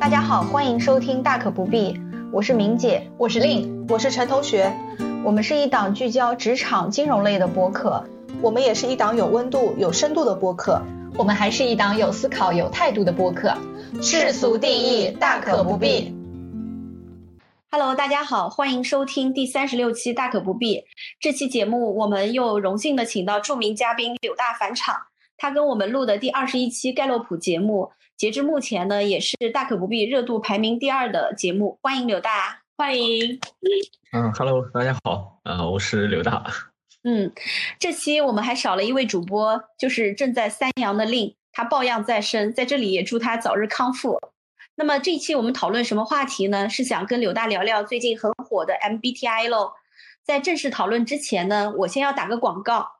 大家好，欢迎收听《大可不必》，我是明姐，我是令，我是陈同学。我们是一档聚焦职场金融类的播客，我们也是一档有温度、有深度的播客，我们还是一档有思考、有态度的播客。世俗定义，大可不必。Hello，大家好，欢迎收听第三十六期《大可不必》。这期节目，我们又荣幸的请到著名嘉宾柳大返场。他跟我们录的第二十一期盖洛普节目，截至目前呢，也是《大可不必》热度排名第二的节目。欢迎柳大，欢迎。嗯，Hello，大家好，呃，我是柳大。嗯，这期我们还少了一位主播，就是正在三阳的令，他抱恙在身，在这里也祝他早日康复。那么这一期我们讨论什么话题呢？是想跟柳大聊聊最近很火的 MBTI 喽。在正式讨论之前呢，我先要打个广告。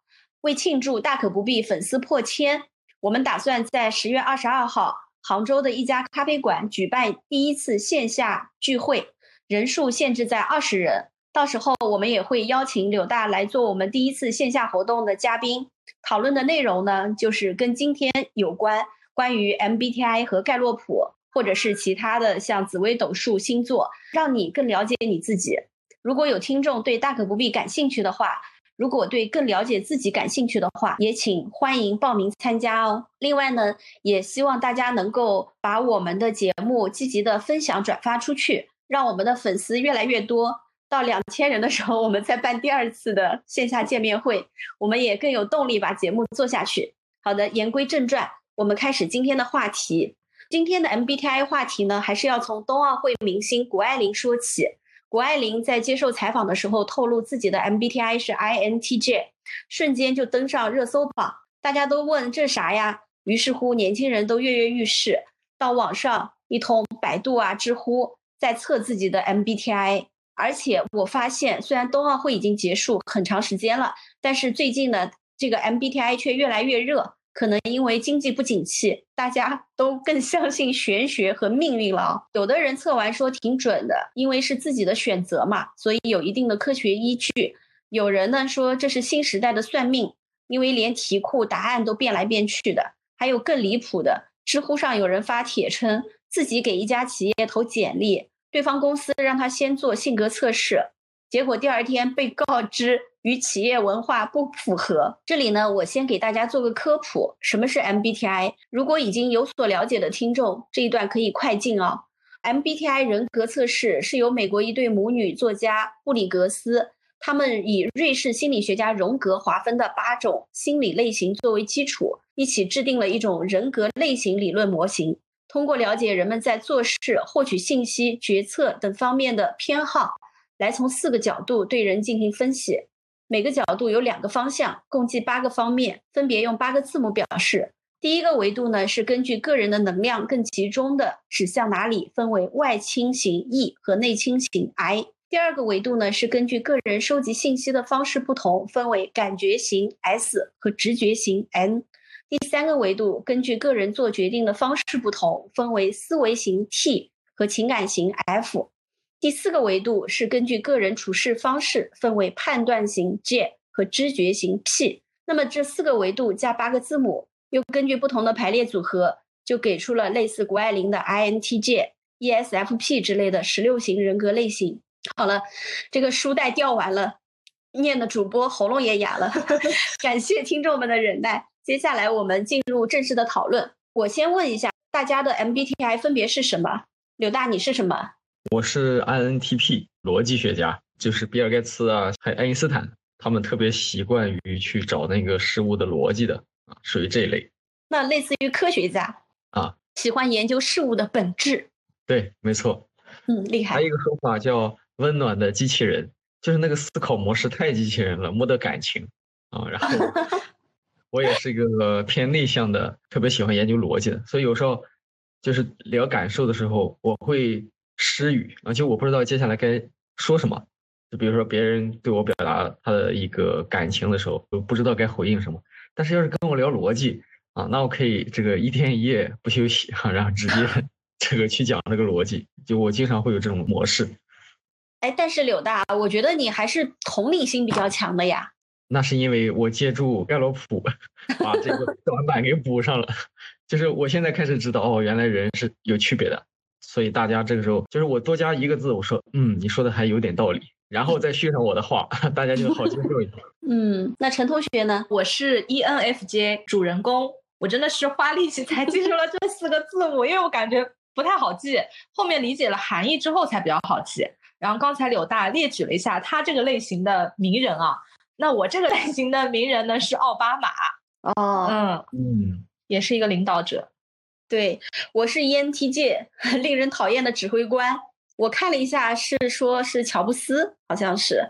为庆祝大可不必粉丝破千，我们打算在十月二十二号杭州的一家咖啡馆举办第一次线下聚会，人数限制在二十人。到时候我们也会邀请柳大来做我们第一次线下活动的嘉宾。讨论的内容呢，就是跟今天有关，关于 MBTI 和盖洛普，或者是其他的像紫微斗数、星座，让你更了解你自己。如果有听众对大可不必感兴趣的话。如果对更了解自己感兴趣的话，也请欢迎报名参加哦。另外呢，也希望大家能够把我们的节目积极的分享转发出去，让我们的粉丝越来越多。到两千人的时候，我们再办第二次的线下见面会，我们也更有动力把节目做下去。好的，言归正传，我们开始今天的话题。今天的 MBTI 话题呢，还是要从冬奥会明星谷爱凌说起。谷爱凌在接受采访的时候透露自己的 MBTI 是 INTJ，瞬间就登上热搜榜，大家都问这啥呀？于是乎，年轻人都跃跃欲试，到网上一通百度啊、知乎，在测自己的 MBTI。而且我发现，虽然冬奥会已经结束很长时间了，但是最近呢，这个 MBTI 却越来越热。可能因为经济不景气，大家都更相信玄学和命运了。有的人测完说挺准的，因为是自己的选择嘛，所以有一定的科学依据。有人呢说这是新时代的算命，因为连题库答案都变来变去的。还有更离谱的，知乎上有人发帖称自己给一家企业投简历，对方公司让他先做性格测试，结果第二天被告知。与企业文化不符合。这里呢，我先给大家做个科普：什么是 MBTI？如果已经有所了解的听众，这一段可以快进哦。MBTI 人格测试是由美国一对母女作家布里格斯，他们以瑞士心理学家荣格划分的八种心理类型作为基础，一起制定了一种人格类型理论模型。通过了解人们在做事、获取信息、决策等方面的偏好，来从四个角度对人进行分析。每个角度有两个方向，共计八个方面，分别用八个字母表示。第一个维度呢，是根据个人的能量更集中的指向哪里，分为外倾型 E 和内倾型 I。第二个维度呢，是根据个人收集信息的方式不同，分为感觉型 S 和直觉型 N。第三个维度根据个人做决定的方式不同，分为思维型 T 和情感型 F。第四个维度是根据个人处事方式分为判断型 J 和知觉型 P。那么这四个维度加八个字母，又根据不同的排列组合，就给出了类似谷爱凌的 INTJ、ESFP 之类的十六型人格类型。好了，这个书带掉完了，念的主播喉咙也哑了，感谢听众们的忍耐。接下来我们进入正式的讨论。我先问一下大家的 MBTI 分别是什么？柳大，你是什么？我是 INTP 逻辑学家，就是比尔盖茨啊，还有爱因斯坦，他们特别习惯于去找那个事物的逻辑的啊，属于这一类。那类似于科学家啊，喜欢研究事物的本质。对，没错。嗯，厉害。还有一个说法叫温暖的机器人，就是那个思考模式太机器人了，没得感情啊。然后 我也是一个偏内向的，特别喜欢研究逻辑的，所以有时候就是聊感受的时候，我会。失语，而且我不知道接下来该说什么。就比如说别人对我表达他的一个感情的时候，我不知道该回应什么。但是要是跟我聊逻辑啊，那我可以这个一天一夜不休息哈，然后直接 这个去讲这个逻辑。就我经常会有这种模式。哎，但是柳大，我觉得你还是同理心比较强的呀。那是因为我借助盖洛普把这个 短板给补上了。就是我现在开始知道哦，原来人是有区别的。所以大家这个时候就是我多加一个字，我说嗯，你说的还有点道理，然后再续上我的话，大家就好接受一点。嗯，那陈同学呢？我是 ENFJ 主人公，我真的是花力气才记住了这四个字母，因为我感觉不太好记，后面理解了含义之后才比较好记。然后刚才柳大列举了一下他这个类型的名人啊，那我这个类型的名人呢是奥巴马。哦，嗯嗯，也是一个领导者。对，我是 ENTJ，令人讨厌的指挥官。我看了一下，是说是乔布斯，好像是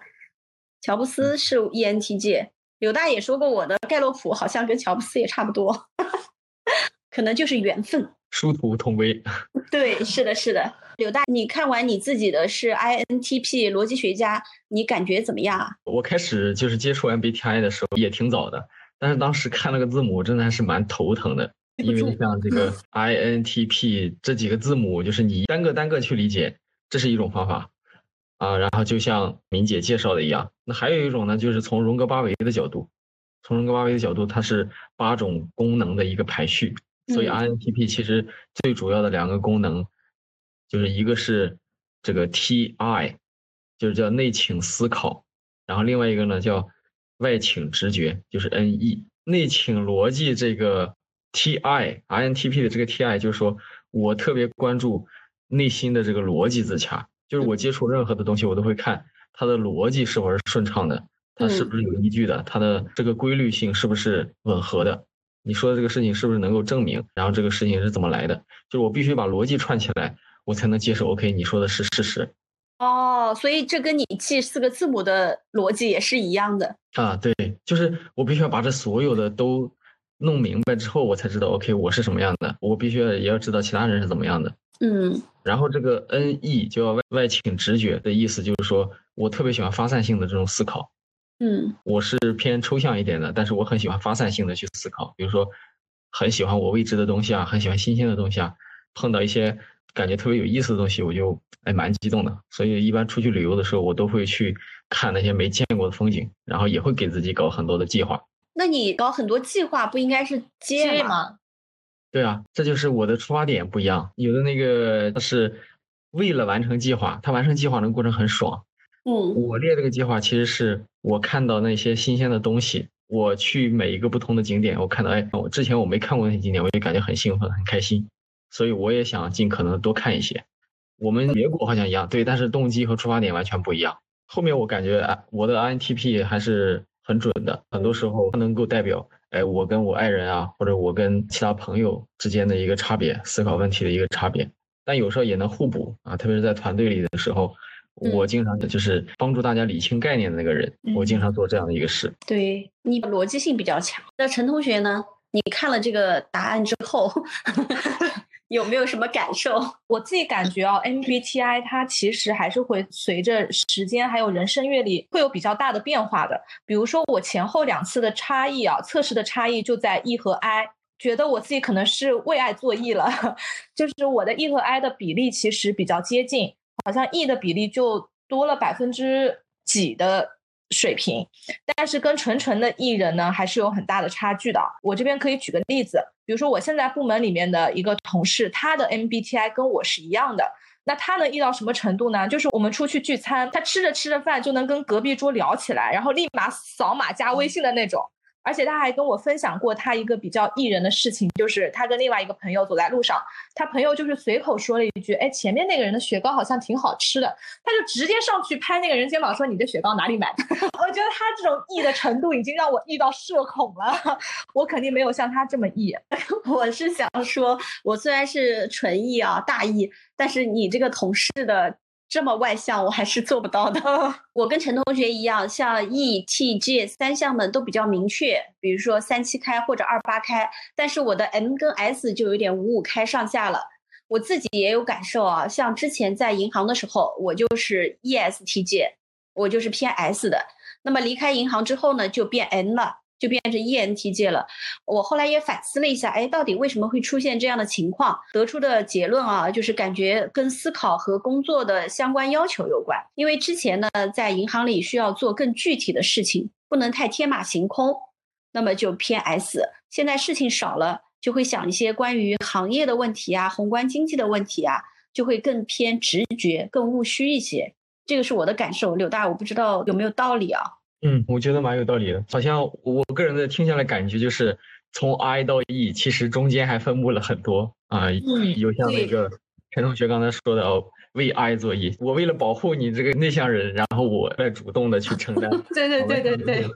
乔布斯是 ENTJ。柳大也说过我的盖洛普好像跟乔布斯也差不多，可能就是缘分，殊途同归。对，是的，是的。柳大，你看完你自己的是 INTP 逻辑学家，你感觉怎么样啊？我开始就是接触 MBTI 的时候也挺早的，但是当时看那个字母真的还是蛮头疼的。因为 像这个 INTP 这几个字母，就是你单个单个去理解，这是一种方法啊。然后就像明姐介绍的一样，那还有一种呢，就是从荣格八维的角度，从荣格八维的角度，它是八种功能的一个排序。所以 INTP 其实最主要的两个功能，就是一个是这个 TI，就是叫内倾思考，然后另外一个呢叫外倾直觉，就是 NE。内倾逻辑这个。T I I N T P 的这个 T I 就是说我特别关注内心的这个逻辑自洽，就是我接触任何的东西，我都会看它的逻辑是否是顺畅的，它是不是有依据的，它的这个规律性是不是吻合的，你说的这个事情是不是能够证明，然后这个事情是怎么来的，就是我必须把逻辑串起来，我才能接受。OK，你说的是事实。哦，所以这跟你记四个字母的逻辑也是一样的啊？对，就是我必须要把这所有的都。弄明白之后，我才知道，OK，我是什么样的，我必须要也要知道其他人是怎么样的。嗯，然后这个 NE 就要外外倾直觉的意思，就是说我特别喜欢发散性的这种思考。嗯，我是偏抽象一点的，但是我很喜欢发散性的去思考。比如说，很喜欢我未知的东西啊，很喜欢新鲜的东西啊，碰到一些感觉特别有意思的东西，我就哎蛮激动的。所以一般出去旅游的时候，我都会去看那些没见过的风景，然后也会给自己搞很多的计划。那你搞很多计划不应该是接吗？对啊，这就是我的出发点不一样。有的那个是为了完成计划，他完成计划的过程很爽。嗯，我列这个计划其实是我看到那些新鲜的东西，我去每一个不同的景点，我看到哎，我之前我没看过那些景点，我就感觉很兴奋很开心，所以我也想尽可能多看一些。我们结果好像一样，对，但是动机和出发点完全不一样。后面我感觉我的 INTP 还是。很准的，很多时候它能够代表，哎，我跟我爱人啊，或者我跟其他朋友之间的一个差别，思考问题的一个差别。但有时候也能互补啊，特别是在团队里的时候，我经常就是帮助大家理清概念的那个人，我经常做这样的一个事。对你逻辑性比较强。那陈同学呢？你看了这个答案之后？有没有什么感受？我自己感觉啊，MBTI 它其实还是会随着时间还有人生阅历会有比较大的变化的。比如说我前后两次的差异啊，测试的差异就在 E 和 I，觉得我自己可能是为爱作 E 了，就是我的 E 和 I 的比例其实比较接近，好像 E 的比例就多了百分之几的。水平，但是跟纯纯的艺人呢，还是有很大的差距的。我这边可以举个例子，比如说我现在部门里面的一个同事，他的 MBTI 跟我是一样的，那他能易到什么程度呢？就是我们出去聚餐，他吃着吃着饭就能跟隔壁桌聊起来，然后立马扫码加微信的那种。而且他还跟我分享过他一个比较艺人的事情，就是他跟另外一个朋友走在路上，他朋友就是随口说了一句：“哎，前面那个人的雪糕好像挺好吃的。”他就直接上去拍那个人肩膀说：“你的雪糕哪里买的？” 我觉得他这种艺的程度已经让我艺到社恐了，我肯定没有像他这么艺。我是想说，我虽然是纯艺啊大艺，但是你这个同事的。这么外向，我还是做不到的。我跟陈同学一样，像 E、T、G 三项们都比较明确，比如说三七开或者二八开。但是我的 M 跟 S 就有点五五开上下了。我自己也有感受啊，像之前在银行的时候，我就是 ESTJ，我就是偏 S 的。那么离开银行之后呢，就变 N 了。就变成 ENTJ 了。我后来也反思了一下，哎，到底为什么会出现这样的情况？得出的结论啊，就是感觉跟思考和工作的相关要求有关。因为之前呢，在银行里需要做更具体的事情，不能太天马行空，那么就偏 S。现在事情少了。就会想一些关于行业的问题啊、宏观经济的问题啊，就会更偏直觉、更务虚一些。这个是我的感受，柳大，我不知道有没有道理啊？嗯，我觉得蛮有道理的。好像我个人的听下来感觉就是，从 I 到 E，其实中间还分布了很多啊。嗯，有像那个陈同学刚才说的哦，为 I 做 E，我为了保护你这个内向人，然后我来主动的去承担。对对对对对，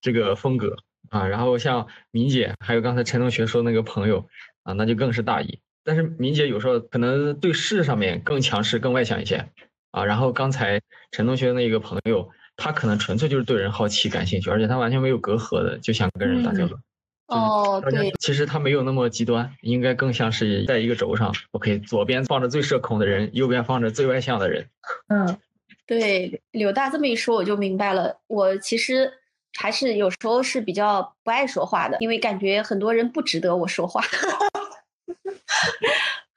这个风格啊。然后像敏姐，还有刚才陈同学说那个朋友啊，那就更是大 E。但是敏姐有时候可能对事上面更强势、更外向一些啊。然后刚才陈同学那个朋友。他可能纯粹就是对人好奇、感兴趣，而且他完全没有隔阂的，就想跟人打交道。哦，对，其实他没有那么极端，应该更像是在一个轴上。OK，左边放着最社恐的人，右边放着最外向的人。嗯，对，柳大这么一说，我就明白了。我其实还是有时候是比较不爱说话的，因为感觉很多人不值得我说话。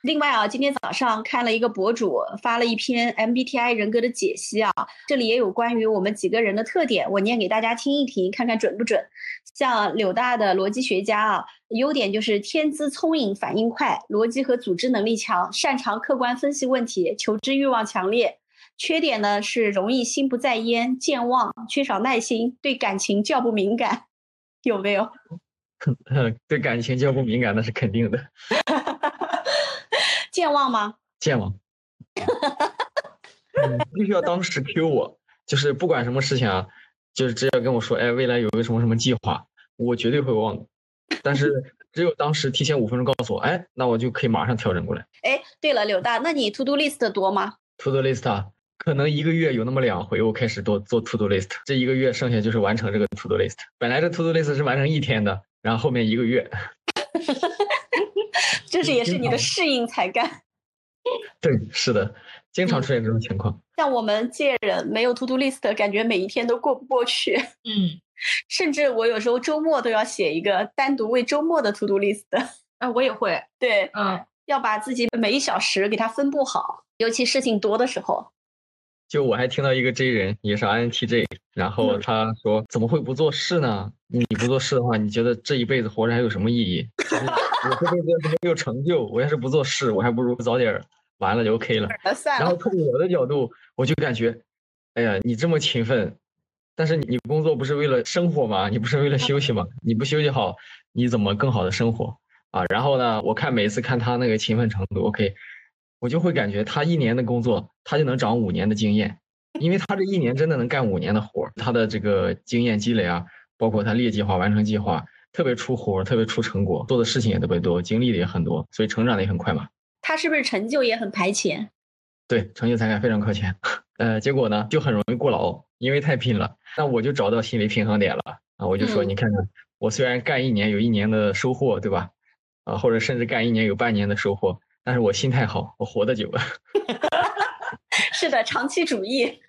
另外啊，今天早上看了一个博主发了一篇 MBTI 人格的解析啊，这里也有关于我们几个人的特点，我念给大家听一听，看看准不准。像柳大的逻辑学家啊，优点就是天资聪颖、反应快、逻辑和组织能力强、擅长客观分析问题、求知欲望强烈。缺点呢是容易心不在焉、健忘、缺少耐心、对感情较不敏感，有没有？对感情较不敏感那是肯定的。健忘吗？健忘，必须要当时 Q 我，就是不管什么事情啊，就是只要跟我说，哎，未来有个什么什么计划，我绝对会忘的。但是只有当时提前五分钟告诉我，哎，那我就可以马上调整过来。哎，对了，柳大，那你 To Do List 多吗？To Do List 啊，可能一个月有那么两回，我开始多做 To Do List，这一个月剩下就是完成这个 To Do List。本来这 To Do List 是完成一天的，然后后面一个月。这是也是你的适应才干。对，是的，经常出现这种情况。像我们借人没有 to do list，感觉每一天都过不过去。嗯，甚至我有时候周末都要写一个单独为周末的 to do list。啊，我也会。对，嗯，要把自己每一小时给它分布好，尤其事情多的时候。就我还听到一个 J 人，也是 INTJ，然后他说：“怎么会不做事呢？你不做事的话，你觉得这一辈子活着还有什么意义？”我这辈子没有成就，我要是不做事，我还不如早点完了就 OK 了。然后从我的角度，我就感觉，哎呀，你这么勤奋，但是你工作不是为了生活吗？你不是为了休息吗？你不休息好，你怎么更好的生活啊？然后呢，我看每次看他那个勤奋程度，OK，我就会感觉他一年的工作，他就能长五年的经验，因为他这一年真的能干五年的活他的这个经验积累啊，包括他列计划、完成计划。特别出活，特别出成果，做的事情也特别多，经历的也很多，所以成长的也很快嘛。他是不是成就也很排前？对，成就才干非常靠前。呃，结果呢就很容易过劳，因为太拼了。那我就找到心理平衡点了啊，我就说，你看看，我虽然干一年有一年的收获，对吧？啊，或者甚至干一年有半年的收获，但是我心态好，我活得久。是的，长期主义，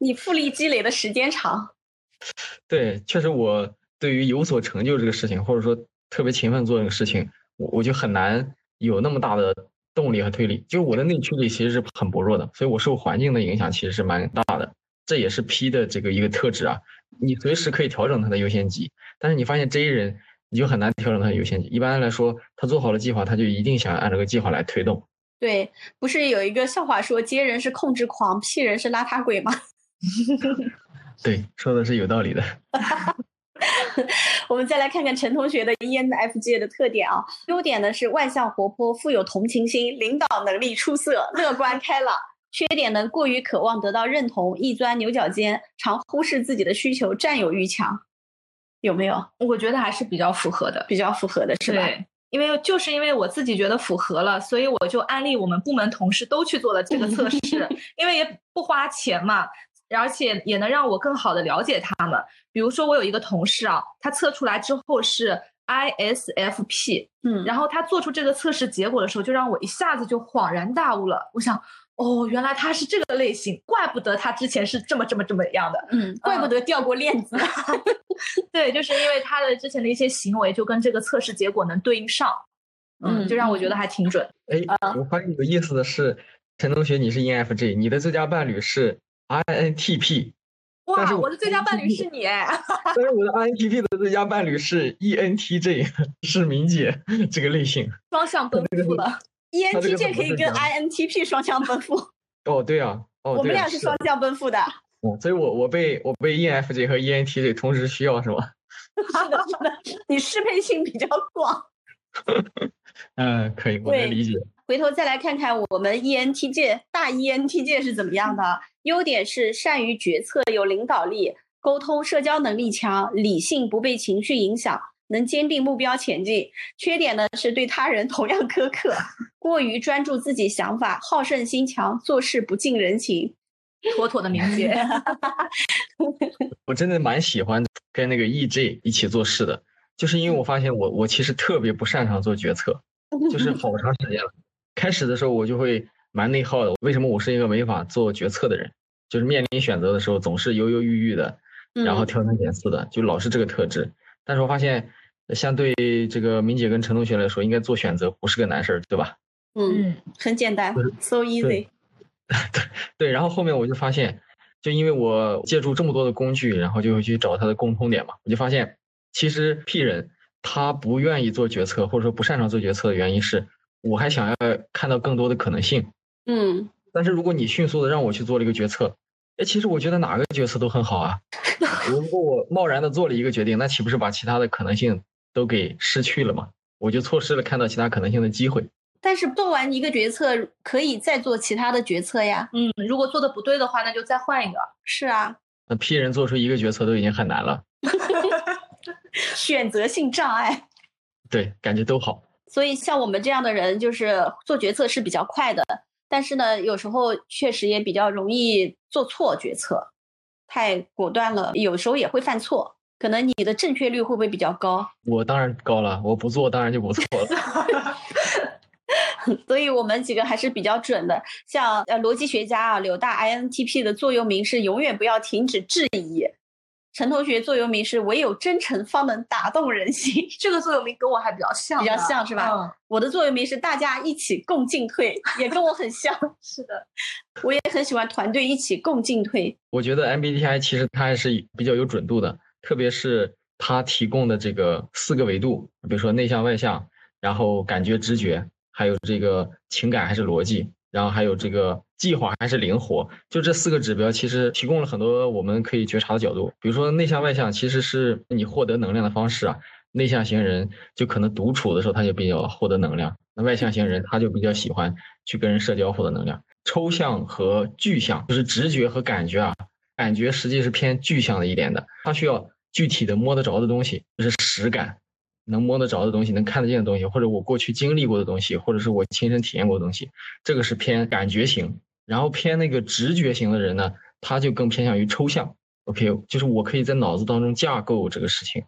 你复利积累的时间长。对，确实我。对于有所成就这个事情，或者说特别勤奋做这个事情，我我就很难有那么大的动力和推力。就我的内驱力其实是很薄弱的，所以我受环境的影响其实是蛮大的。这也是 P 的这个一个特质啊，你随时可以调整它的优先级，但是你发现 J 人你就很难调整它的优先级。一般来说，他做好了计划，他就一定想按这个计划来推动。对，不是有一个笑话说接人是控制狂屁人是邋遢鬼吗？对，说的是有道理的。我们再来看看陈同学的 ENFJ 的特点啊，优点呢是外向活泼、富有同情心、领导能力出色、乐观开朗。缺点呢过于渴望得到认同，易钻牛角尖，常忽视自己的需求，占有欲强。有没有？我觉得还是比较符合的，比较符合的是吧？对，因为就是因为我自己觉得符合了，所以我就安利我们部门同事都去做了这个测试，因为也不花钱嘛。而且也能让我更好的了解他们。比如说，我有一个同事啊，他测出来之后是 ISFP，嗯，然后他做出这个测试结果的时候，就让我一下子就恍然大悟了。我想，哦，原来他是这个类型，怪不得他之前是这么这么这么样的，嗯，怪不得掉过链子。对，就是因为他的之前的一些行为就跟这个测试结果能对应上，嗯，就让我觉得还挺准。哎，我发现有意思的是，陈同学你是 ENFJ，你的最佳伴侣是。INTP，哇，我我的最佳伴侣是你哎！但是我的 INTP 的最佳伴侣是 ENTJ，是明姐这个类型。双向奔赴了。ENTJ 可以跟 INTP 双向奔赴，哦，对啊，哦，我们俩是双向奔赴的。哦所以我我被我被 ENFJ 和 ENTJ 同时需要是吗？是的，是的，你适配性比较广。嗯，可以，我能理解。回头再来看看我们 ENTJ 大 ENTJ 是怎么样的。优点是善于决策，有领导力，沟通社交能力强，理性不被情绪影响，能坚定目标前进。缺点呢是对他人同样苛刻，过于专注自己想法，好胜心强，做事不近人情。妥妥的明姐，我真的蛮喜欢跟那个 EJ 一起做事的，就是因为我发现我我其实特别不擅长做决策，就是好长时间了。开始的时候我就会蛮内耗的，为什么我是一个没法做决策的人？就是面临选择的时候总是犹犹豫豫的，然后嗯挑三拣四的，就老是这个特质。但是我发现，相对这个明姐跟陈同学来说，应该做选择不是个难事儿，对吧？嗯，嗯，很简单，so easy。对对，然后后面我就发现，就因为我借助这么多的工具，然后就会去找他的共通点嘛，我就发现，其实 P 人他不愿意做决策，或者说不擅长做决策的原因是，我还想要看到更多的可能性。嗯，但是如果你迅速的让我去做了一个决策，哎，其实我觉得哪个决策都很好啊。如果我贸然的做了一个决定，那岂不是把其他的可能性都给失去了吗？我就错失了看到其他可能性的机会。但是做完一个决策，可以再做其他的决策呀。嗯，如果做的不对的话，那就再换一个。是啊，那批人做出一个决策都已经很难了，选择性障碍。对，感觉都好。所以像我们这样的人，就是做决策是比较快的，但是呢，有时候确实也比较容易做错决策，太果断了，有时候也会犯错。可能你的正确率会不会比较高？我当然高了，我不做当然就不错了。所以我们几个还是比较准的。像呃逻辑学家啊，柳大 INTP 的座右铭是永远不要停止质疑。陈同学座右铭是唯有真诚方能打动人心。这个座右铭跟我还比较像比，较像是吧嗯，我的座右铭是大家一起共进退，也跟我很像。是的，我也很喜欢团队一起共进退。我觉得 MBTI 其实它还是比较有准度的，特别是它提供的这个四个维度，比如说内向外向，然后感觉直觉，还有这个情感还是逻辑，然后还有这个计划还是灵活，就这四个指标其实提供了很多我们可以觉察的角度。比如说内向外向其实是你获得能量的方式啊，内向型人就可能独处的时候他就比较获得能量，那外向型人他就比较喜欢去跟人社交获得能量。抽象和具象就是直觉和感觉啊，感觉实际是偏具象的一点的，它需要具体的摸得着的东西，就是实感，能摸得着的东西，能看得见的东西，或者我过去经历过的东西，或者是我亲身体验过的东西，这个是偏感觉型。然后偏那个直觉型的人呢，他就更偏向于抽象。OK，就是我可以在脑子当中架构这个事情，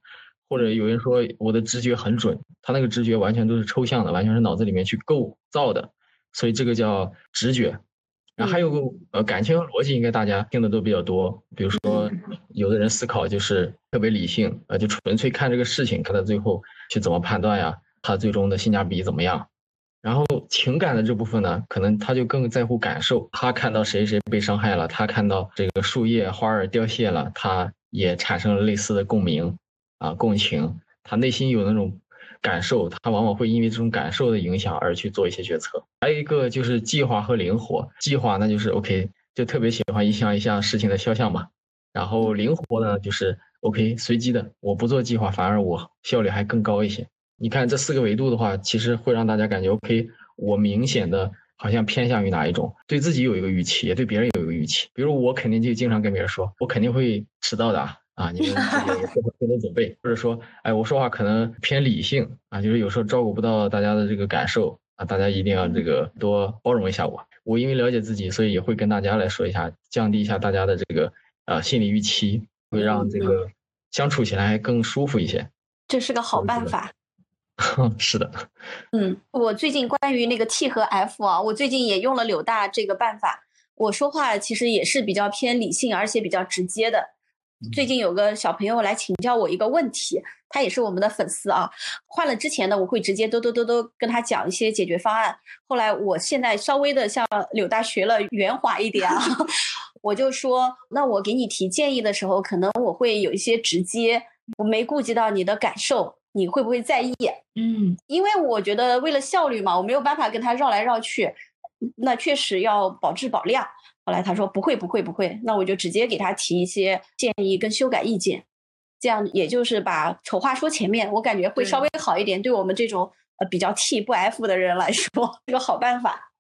或者有人说我的直觉很准，他那个直觉完全都是抽象的，完全是脑子里面去构造的，所以这个叫直觉。然后还有个呃感情和逻辑，应该大家听的都比较多。比如说，有的人思考就是特别理性，呃，就纯粹看这个事情，看他最后去怎么判断呀，他最终的性价比怎么样。然后情感的这部分呢，可能他就更在乎感受。他看到谁谁被伤害了，他看到这个树叶花儿凋谢了，他也产生了类似的共鸣啊共情。他内心有那种感受，他往往会因为这种感受的影响而去做一些决策。还有一个就是计划和灵活。计划那就是 OK，就特别喜欢一项一项事情的肖像嘛。然后灵活呢，就是 OK 随机的，我不做计划，反而我效率还更高一些。你看这四个维度的话，其实会让大家感觉 OK，我明显的好像偏向于哪一种，对自己有一个预期，也对别人有一个预期。比如我肯定就经常跟别人说，我肯定会迟到的啊，啊，你们自己也做好心理准备，或者说，哎，我说话可能偏理性啊，就是有时候照顾不到大家的这个感受啊，大家一定要这个多包容一下我。我因为了解自己，所以也会跟大家来说一下，降低一下大家的这个呃心理预期，会让这个相处起来更舒服一些。这是个好办法。是的，嗯，我最近关于那个 T 和 F 啊，我最近也用了柳大这个办法。我说话其实也是比较偏理性，而且比较直接的。最近有个小朋友来请教我一个问题，他也是我们的粉丝啊。换了之前呢，我会直接嘟嘟嘟嘟跟他讲一些解决方案。后来我现在稍微的向柳大学了圆滑一点啊，我就说，那我给你提建议的时候，可能我会有一些直接，我没顾及到你的感受，你会不会在意？嗯，因为我觉得为了效率嘛，我没有办法跟他绕来绕去，那确实要保质保量。后来他说不会不会不会，那我就直接给他提一些建议跟修改意见，这样也就是把丑话说前面，我感觉会稍微好一点，对我们这种呃比较 T 不 F 的人来说 是个好办法。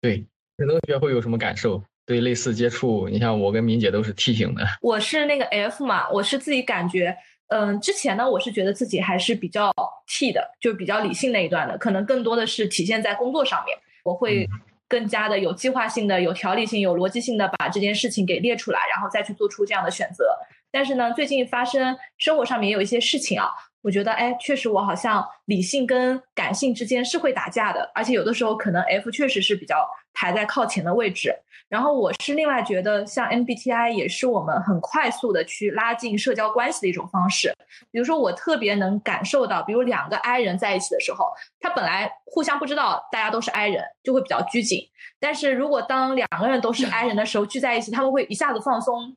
对，陈同学会有什么感受？对类似接触，你像我跟敏姐都是 T 型的，我是那个 F 嘛，我是自己感觉，嗯，之前呢，我是觉得自己还是比较 T 的，就是比较理性那一段的，可能更多的是体现在工作上面，我会更加的有计划性的、有条理性、有逻辑性的把这件事情给列出来，然后再去做出这样的选择。但是呢，最近发生生活上面也有一些事情啊，我觉得，哎，确实我好像理性跟感性之间是会打架的，而且有的时候可能 F 确实是比较排在靠前的位置。然后我是另外觉得，像 MBTI 也是我们很快速的去拉近社交关系的一种方式。比如说，我特别能感受到，比如两个 I 人在一起的时候，他本来互相不知道大家都是 I 人，就会比较拘谨。但是如果当两个人都是 I 人的时候聚在一起，他们会一下子放松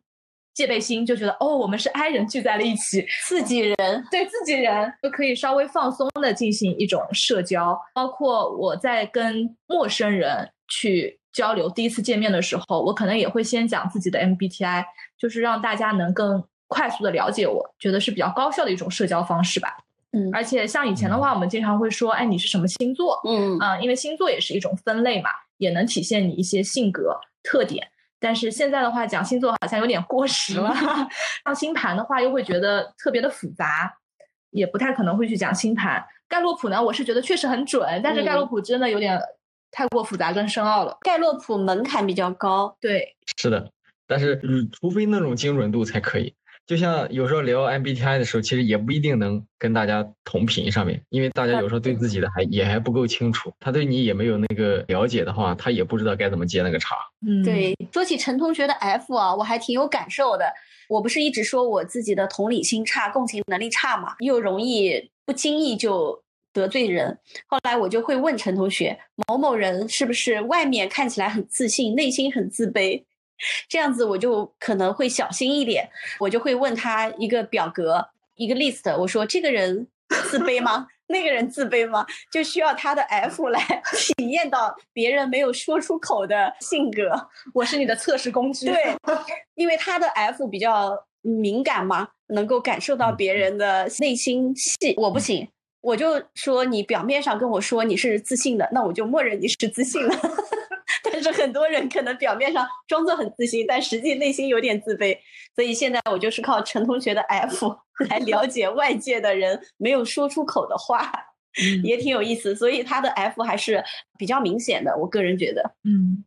戒备心，就觉得哦，我们是 I 人聚在了一起，自己人对自己人就可以稍微放松的进行一种社交。包括我在跟陌生人去。交流第一次见面的时候，我可能也会先讲自己的 MBTI，就是让大家能更快速的了解我，觉得是比较高效的一种社交方式吧。嗯，而且像以前的话，我们经常会说，哎，你是什么星座？嗯啊，因为星座也是一种分类嘛，也能体现你一些性格特点。但是现在的话，讲星座好像有点过时了。像星盘的话，又会觉得特别的复杂，也不太可能会去讲星盘。盖洛普呢，我是觉得确实很准，但是盖洛普真的有点。太过复杂跟深奥了，盖洛普门槛比较高。对，是的，但是嗯，除非那种精准度才可以。就像有时候聊 MBTI 的时候，其实也不一定能跟大家同频上面，因为大家有时候对自己的还也还不够清楚，他对你也没有那个了解的话，他也不知道该怎么接那个茬。嗯，对。说起陈同学的 F 啊，我还挺有感受的。我不是一直说我自己的同理心差、共情能力差嘛，又容易不经意就。得罪人，后来我就会问陈同学，某某人是不是外面看起来很自信，内心很自卑？这样子我就可能会小心一点，我就会问他一个表格，一个 list，我说这个人自卑吗？那个人自卑吗？就需要他的 F 来 体验到别人没有说出口的性格。我是你的测试工具。对，因为他的 F 比较敏感嘛，能够感受到别人的内心戏，我不行。我就说你表面上跟我说你是自信的，那我就默认你是自信的。但是很多人可能表面上装作很自信，但实际内心有点自卑。所以现在我就是靠陈同学的 F 来了解外界的人没有说出口的话，也挺有意思。所以他的 F 还是比较明显的，我个人觉得。嗯，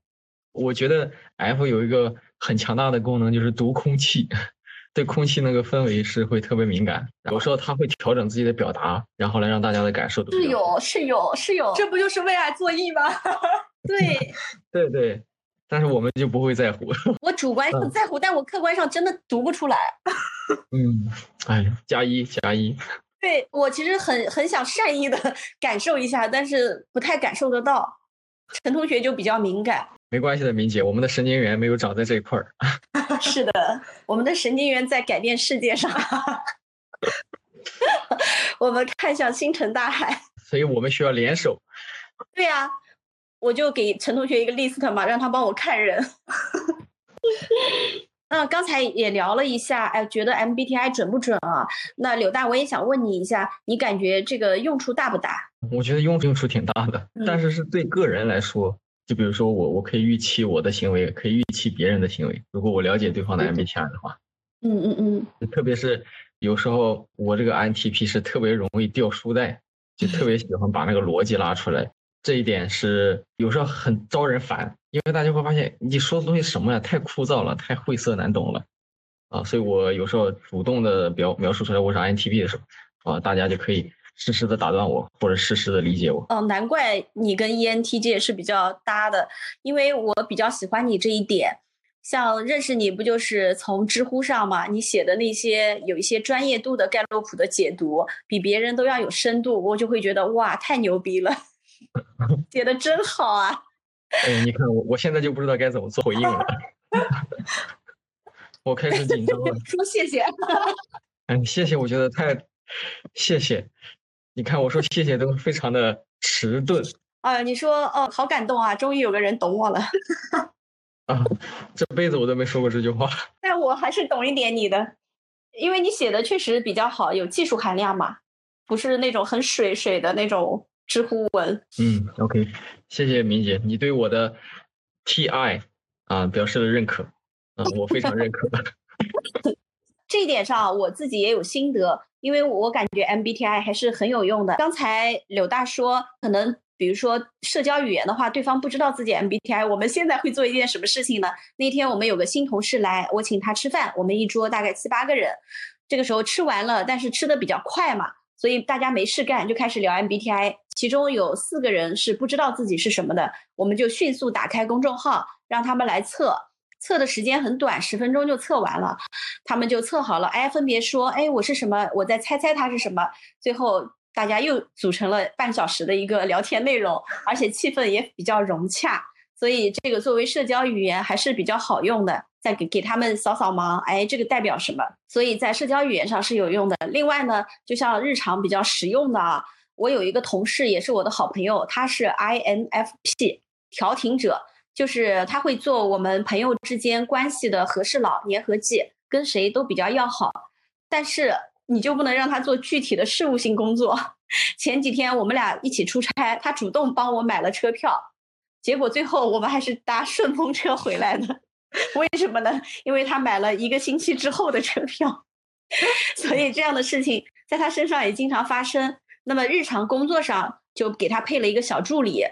我觉得 F 有一个很强大的功能，就是读空气。对空气那个氛围是会特别敏感，有时候他会调整自己的表达，然后来让大家的感受都是有是有是有，这不就是为爱作义吗？对 对对，但是我们就不会在乎。我主观上在乎，但我客观上真的读不出来。嗯，哎，加一加一。对我其实很很想善意的感受一下，但是不太感受得到。陈同学就比较敏感。没关系的，明姐，我们的神经元没有长在这一块儿。是的，我们的神经元在改变世界上。我们看向星辰大海。所以我们需要联手。对呀，我就给陈同学一个 list 嘛，让他帮我看人。那 刚才也聊了一下，哎，觉得 MBTI 准不准啊？那柳大，我也想问你一下，你感觉这个用处大不大？我觉得用用处挺大的，但是是对个人来说。就比如说我，我可以预期我的行为，可以预期别人的行为。如果我了解对方的 MBTI 的话，嗯嗯嗯，特别是有时候我这个 INTP 是特别容易掉书袋，就特别喜欢把那个逻辑拉出来。这一点是有时候很招人烦，因为大家会发现你说的东西什么呀，太枯燥了，太晦涩难懂了啊。所以我有时候主动的表描述出来我是 INTP 的时候，啊，大家就可以。适时的打断我，或者适时的理解我。哦，难怪你跟 ENTJ 是比较搭的，因为我比较喜欢你这一点。像认识你不就是从知乎上嘛？你写的那些有一些专业度的盖洛普的解读，比别人都要有深度，我就会觉得哇，太牛逼了，写的真好啊！哎，你看我，我现在就不知道该怎么做回应了。我开始紧张了。说谢谢。嗯，谢谢，我觉得太谢谢。你看，我说谢谢都非常的迟钝。啊，你说哦，好感动啊！终于有个人懂我了。啊，这辈子我都没说过这句话。但我还是懂一点你的，因为你写的确实比较好，有技术含量嘛，不是那种很水水的那种知乎文。嗯，OK，谢谢明姐，你对我的 TI 啊表示了认可，啊，我非常认可。这一点上，我自己也有心得，因为我感觉 MBTI 还是很有用的。刚才柳大说，可能。比如说社交语言的话，对方不知道自己 MBTI，我们现在会做一件什么事情呢？那天我们有个新同事来，我请他吃饭，我们一桌大概七八个人，这个时候吃完了，但是吃的比较快嘛，所以大家没事干就开始聊 MBTI，其中有四个人是不知道自己是什么的，我们就迅速打开公众号让他们来测，测的时间很短，十分钟就测完了，他们就测好了，哎，分别说，哎，我是什么，我再猜猜他是什么，最后。大家又组成了半小时的一个聊天内容，而且气氛也比较融洽，所以这个作为社交语言还是比较好用的。再给给他们扫扫盲，哎，这个代表什么？所以在社交语言上是有用的。另外呢，就像日常比较实用的啊，我有一个同事也是我的好朋友，他是 INFP 调停者，就是他会做我们朋友之间关系的和事佬、粘合剂，跟谁都比较要好，但是。你就不能让他做具体的事务性工作。前几天我们俩一起出差，他主动帮我买了车票，结果最后我们还是搭顺风车回来的。为什么呢？因为他买了一个星期之后的车票。所以这样的事情在他身上也经常发生。那么日常工作上就给他配了一个小助理。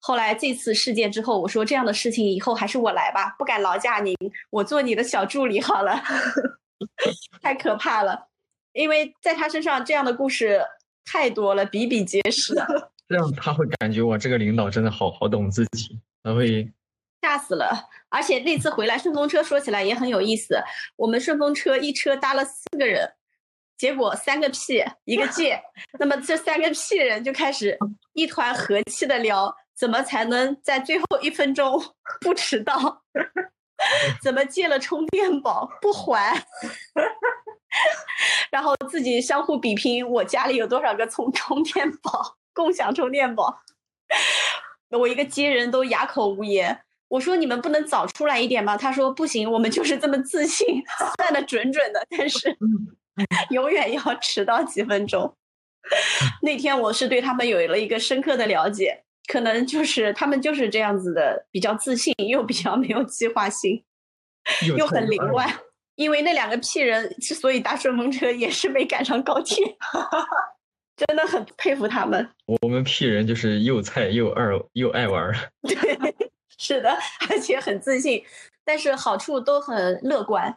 后来这次事件之后，我说这样的事情以后还是我来吧，不敢劳驾您，我做你的小助理好了。太可怕了。因为在他身上这样的故事太多了，比比皆是。这样他会感觉我这个领导真的好好懂自己，他会吓死了。而且那次回来顺风车说起来也很有意思，我们顺风车一车搭了四个人，结果三个屁一个 借那么这三个屁人就开始一团和气的聊，怎么才能在最后一分钟不迟到？怎么借了充电宝不还？然后自己相互比拼，我家里有多少个充充电宝，共享充电宝。我一个接人都哑口无言。我说你们不能早出来一点吗？他说不行，我们就是这么自信，算的准准的，但是 永远要迟到几分钟。那天我是对他们有了一个深刻的了解，可能就是他们就是这样子的，比较自信，又比较没有计划性，又很凌乱。因为那两个屁人之所以搭顺风车，也是没赶上高铁，真的很佩服他们。我们屁人就是又菜又二又爱玩 对，是的，而且很自信，但是好处都很乐观，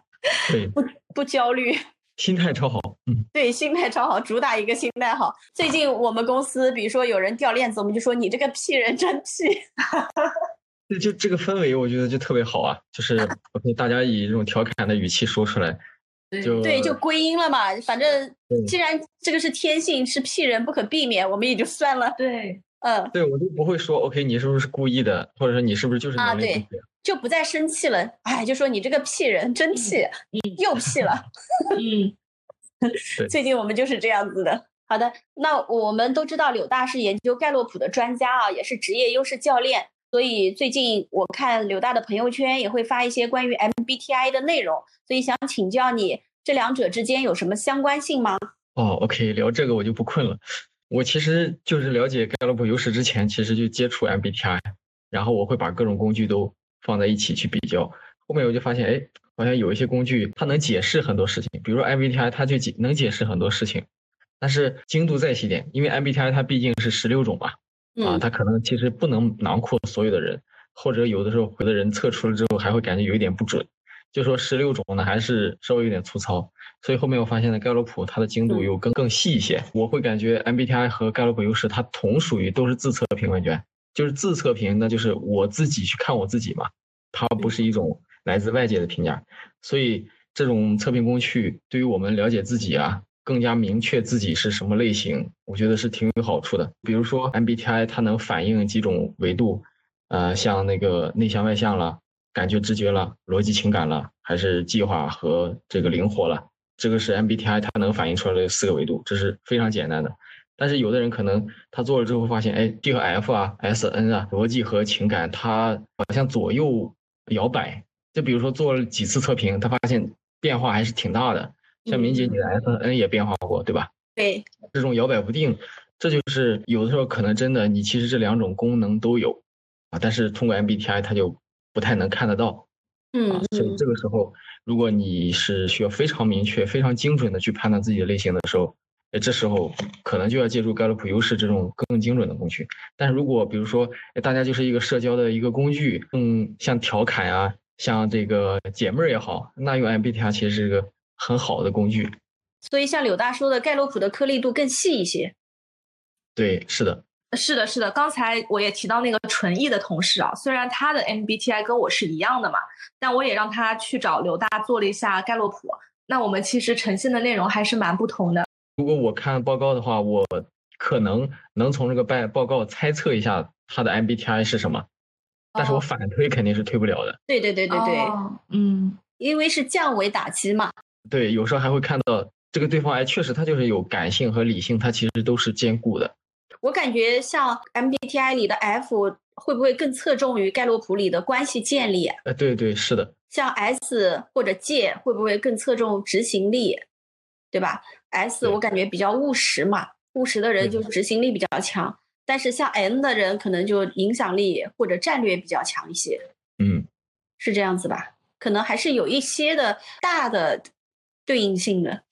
对，不不焦虑，心态超好，嗯，对，心态超好，主打一个心态好。最近我们公司，比如说有人掉链子，我们就说你这个屁人真屁。就这个氛围，我觉得就特别好啊！就是 OK，大家以这种调侃的语气说出来，就对，就归因了嘛。反正既然这个是天性，是屁人不可避免，我们也就算了。对，嗯，对我就不会说 OK，你是不是故意的，或者说你是不是就是啊？对，就不再生气了。哎，就说你这个屁人真屁，又屁了。嗯，最近我们就是这样子的。好的，那我们都知道柳大是研究盖洛普的专家啊，也是职业优势教练。所以最近我看柳大的朋友圈也会发一些关于 MBTI 的内容，所以想请教你，这两者之间有什么相关性吗？哦，OK，聊这个我就不困了。我其实就是了解盖洛普有史之前，其实就接触 MBTI，然后我会把各种工具都放在一起去比较。后面我就发现，哎，好像有一些工具它能解释很多事情，比如说 MBTI，它就解能解释很多事情，但是精度再细点，因为 MBTI 它毕竟是十六种嘛。啊，他可能其实不能囊括所有的人，或者有的时候有的人测出了之后还会感觉有一点不准，就说十六种呢还是稍微有点粗糙，所以后面我发现呢盖洛普它的精度又更更细一些，我会感觉 MBTI 和盖洛普优势它同属于都是自测评问卷，就是自测评，那就是我自己去看我自己嘛，它不是一种来自外界的评价，所以这种测评工具对于我们了解自己啊。更加明确自己是什么类型，我觉得是挺有好处的。比如说 MBTI，它能反映几种维度，呃，像那个内向外向了，感觉、直觉了，逻辑、情感了，还是计划和这个灵活了？这个是 MBTI 它能反映出来的四个维度，这是非常简单的。但是有的人可能他做了之后发现，哎，D 和 F 啊，S、N 啊，逻辑和情感它好像左右摇摆。就比如说做了几次测评，他发现变化还是挺大的。像明姐你的 S、N 也变化过，对吧？对，这种摇摆不定，这就是有的时候可能真的你其实这两种功能都有啊，但是通过 MBTI 它就不太能看得到。嗯，所以这个时候，如果你是需要非常明确、非常精准的去判断自己的类型的时候，哎，这时候可能就要借助盖洛普优势这种更精准的工具。但如果比如说，哎，大家就是一个社交的一个工具，更像调侃啊，像这个解闷儿也好，那用 MBTI 其实是一个很好的工具。所以像柳大说的，盖洛普的颗粒度更细一些。对，是的，是的，是的。刚才我也提到那个纯艺的同事啊，虽然他的 MBTI 跟我是一样的嘛，但我也让他去找柳大做了一下盖洛普。那我们其实呈现的内容还是蛮不同的。如果我看报告的话，我可能能从这个报报告猜测一下他的 MBTI 是什么，但是我反推肯定是推不了的。对对对对对，嗯，因为是降维打击嘛。对，有时候还会看到这个对方，哎，确实他就是有感性和理性，他其实都是兼顾的。我感觉像 MBTI 里的 F 会不会更侧重于盖洛普里的关系建立？呃，对对，是的。像 S 或者 J 会不会更侧重执行力？对吧？S 我感觉比较务实嘛，务实的人就执行力比较强，但是像 N 的人可能就影响力或者战略比较强一些。嗯，是这样子吧？可能还是有一些的大的对应性的。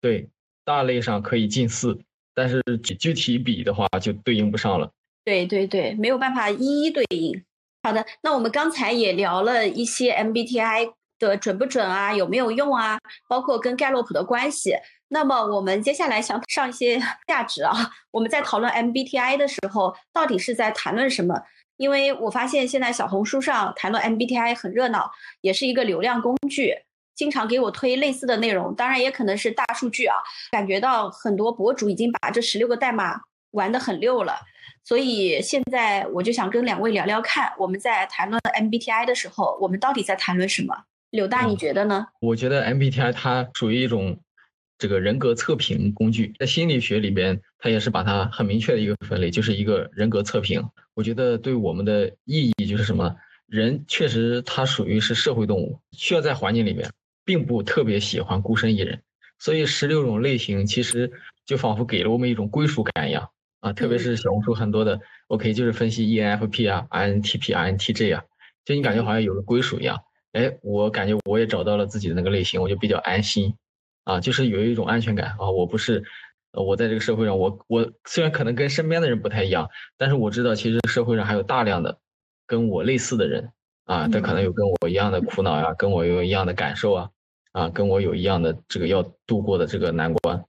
对，大类上可以近似，但是具具体比的话就对应不上了。对对对，没有办法一一对应。好的，那我们刚才也聊了一些 MBTI。的准不准啊？有没有用啊？包括跟盖洛普的关系。那么我们接下来想上一些 价值啊。我们在讨论 MBTI 的时候，到底是在谈论什么？因为我发现现在小红书上谈论 MBTI 很热闹，也是一个流量工具，经常给我推类似的内容。当然也可能是大数据啊，感觉到很多博主已经把这十六个代码玩得很溜了。所以现在我就想跟两位聊聊看，我们在谈论 MBTI 的时候，我们到底在谈论什么？柳大，你觉得呢？我觉得 MBTI 它属于一种这个人格测评工具，在心理学里边，它也是把它很明确的一个分类，就是一个人格测评。我觉得对我们的意义就是什么？人确实他属于是社会动物，需要在环境里面，并不特别喜欢孤身一人。所以十六种类型其实就仿佛给了我们一种归属感一样啊！特别是小红书很多的 OK，就是分析 ENFP 啊、INTP、INTJ 啊，就你感觉好像有了归属一样。哎，我感觉我也找到了自己的那个类型，我就比较安心，啊，就是有一种安全感啊。我不是，我在这个社会上，我我虽然可能跟身边的人不太一样，但是我知道其实社会上还有大量的跟我类似的人啊，他可能有跟我一样的苦恼呀，跟我有一样的感受啊，啊，跟我有一样的这个要度过的这个难关，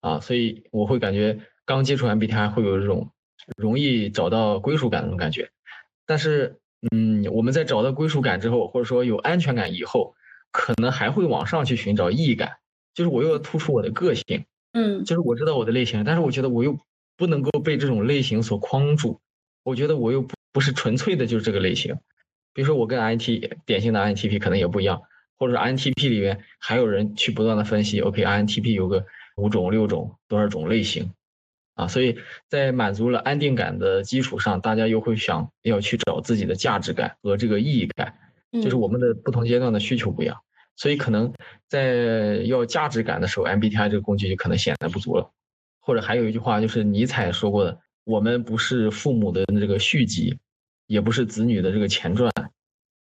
啊，所以我会感觉刚接触 MBTI 会有这种容易找到归属感的那种感觉，但是。嗯，我们在找到归属感之后，或者说有安全感以后，可能还会往上去寻找意义感，就是我又要突出我的个性，嗯，就是我知道我的类型，但是我觉得我又不能够被这种类型所框住，我觉得我又不不是纯粹的就是这个类型，比如说我跟 INT 典型的 INTP 可能也不一样，或者 INTP 里面还有人去不断的分析，OK，INTP 有个五种、六种、多少种类型。啊，所以在满足了安定感的基础上，大家又会想要去找自己的价值感和这个意义感，就是我们的不同阶段的需求不一样，所以可能在要价值感的时候，MBTI 这个工具就可能显得不足了。或者还有一句话就是尼采说过的：“我们不是父母的这个续集，也不是子女的这个前传，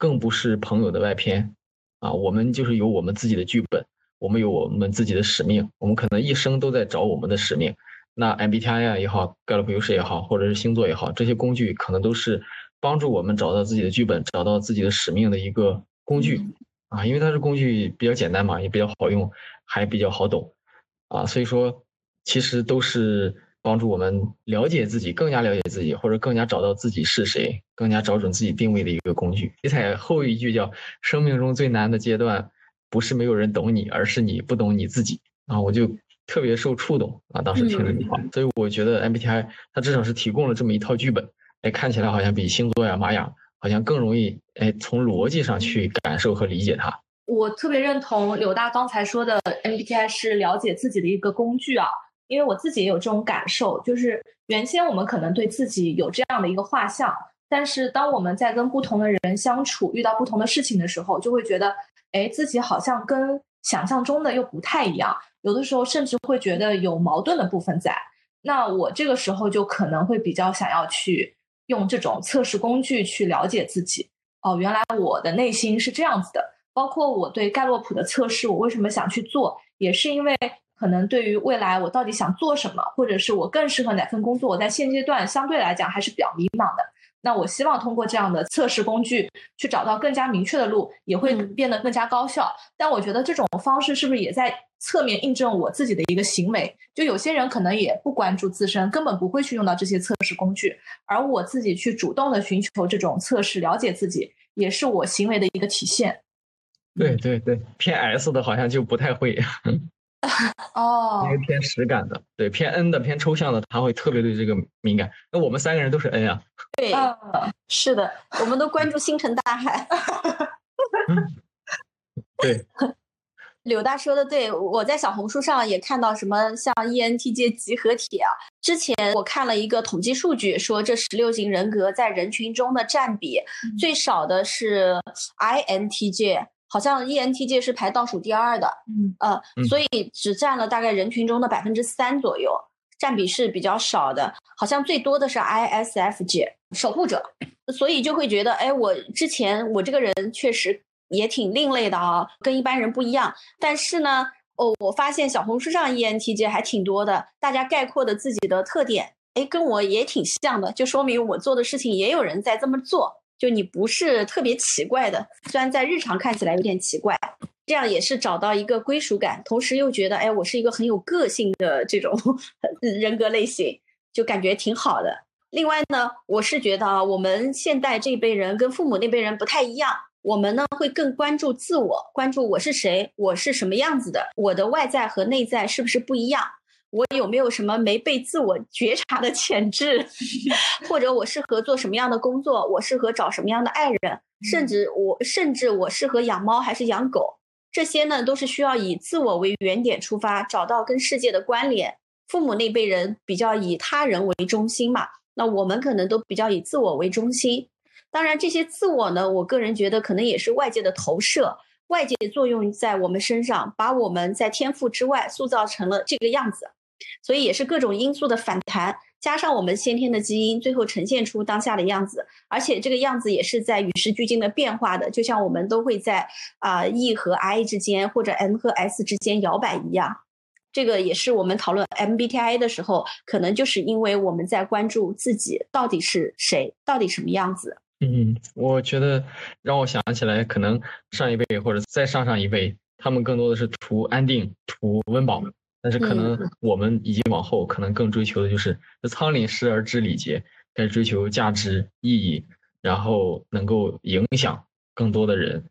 更不是朋友的外篇，啊，我们就是有我们自己的剧本，我们有我们自己的使命，我们可能一生都在找我们的使命。”那 MBTI 也好，盖洛普优势也好，或者是星座也好，这些工具可能都是帮助我们找到自己的剧本、找到自己的使命的一个工具啊。因为它是工具比较简单嘛，也比较好用，还比较好懂啊。所以说，其实都是帮助我们了解自己、更加了解自己，或者更加找到自己是谁、更加找准自己定位的一个工具。尼采后一句叫“生命中最难的阶段，不是没有人懂你，而是你不懂你自己”啊。我就。特别受触动啊！当时听这句话，所以我觉得 MBTI 它至少是提供了这么一套剧本，哎，看起来好像比星座呀、玛雅好像更容易哎从逻辑上去感受和理解它。我特别认同柳大刚才说的，MBTI 是了解自己的一个工具啊。因为我自己也有这种感受，就是原先我们可能对自己有这样的一个画像，但是当我们在跟不同的人相处，遇到不同的事情的时候，就会觉得，哎，自己好像跟想象中的又不太一样，有的时候甚至会觉得有矛盾的部分在。那我这个时候就可能会比较想要去用这种测试工具去了解自己。哦，原来我的内心是这样子的。包括我对盖洛普的测试，我为什么想去做，也是因为。可能对于未来我到底想做什么，或者是我更适合哪份工作，我在现阶段相对来讲还是比较迷茫的。那我希望通过这样的测试工具去找到更加明确的路，也会变得更加高效。但我觉得这种方式是不是也在侧面印证我自己的一个行为？就有些人可能也不关注自身，根本不会去用到这些测试工具，而我自己去主动的寻求这种测试，了解自己，也是我行为的一个体现。对对对，偏 S 的好像就不太会。哦，因为偏实感的，对偏 N 的偏抽象的，他会特别对这个敏感。那我们三个人都是 N 啊。对，是的，我们都关注星辰大海。对，柳大说的对，我在小红书上也看到什么像 ENTJ 集合体啊。之前我看了一个统计数据，说这十六型人格在人群中的占比最少的是 INTJ。好像 ENTJ 是排倒数第二的，嗯呃，所以只占了大概人群中的百分之三左右，占比是比较少的。好像最多的是 ISFJ 守护者，所以就会觉得，哎，我之前我这个人确实也挺另类的啊，跟一般人不一样。但是呢，哦，我发现小红书上 ENTJ 还挺多的，大家概括的自己的特点，哎，跟我也挺像的，就说明我做的事情也有人在这么做。就你不是特别奇怪的，虽然在日常看起来有点奇怪，这样也是找到一个归属感，同时又觉得，哎，我是一个很有个性的这种人格类型，就感觉挺好的。另外呢，我是觉得啊，我们现代这辈人跟父母那辈人不太一样，我们呢会更关注自我，关注我是谁，我是什么样子的，我的外在和内在是不是不一样。我有没有什么没被自我觉察的潜质，或者我适合做什么样的工作？我适合找什么样的爱人？甚至我甚至我适合养猫还是养狗？这些呢，都是需要以自我为原点出发，找到跟世界的关联。父母那辈人比较以他人为中心嘛，那我们可能都比较以自我为中心。当然，这些自我呢，我个人觉得可能也是外界的投射，外界作用在我们身上，把我们在天赋之外塑造成了这个样子。所以也是各种因素的反弹，加上我们先天的基因，最后呈现出当下的样子。而且这个样子也是在与时俱进的变化的，就像我们都会在啊 E 和 I 之间，或者 M 和 S 之间摇摆一样。这个也是我们讨论 MBTI 的时候，可能就是因为我们在关注自己到底是谁，到底什么样子。嗯，我觉得让我想起来，可能上一辈或者再上上一辈，他们更多的是图安定、图温饱。但是可能我们以及往后可能更追求的就是“仓廪实而知礼节”，该追求价值意义，然后能够影响更多的人。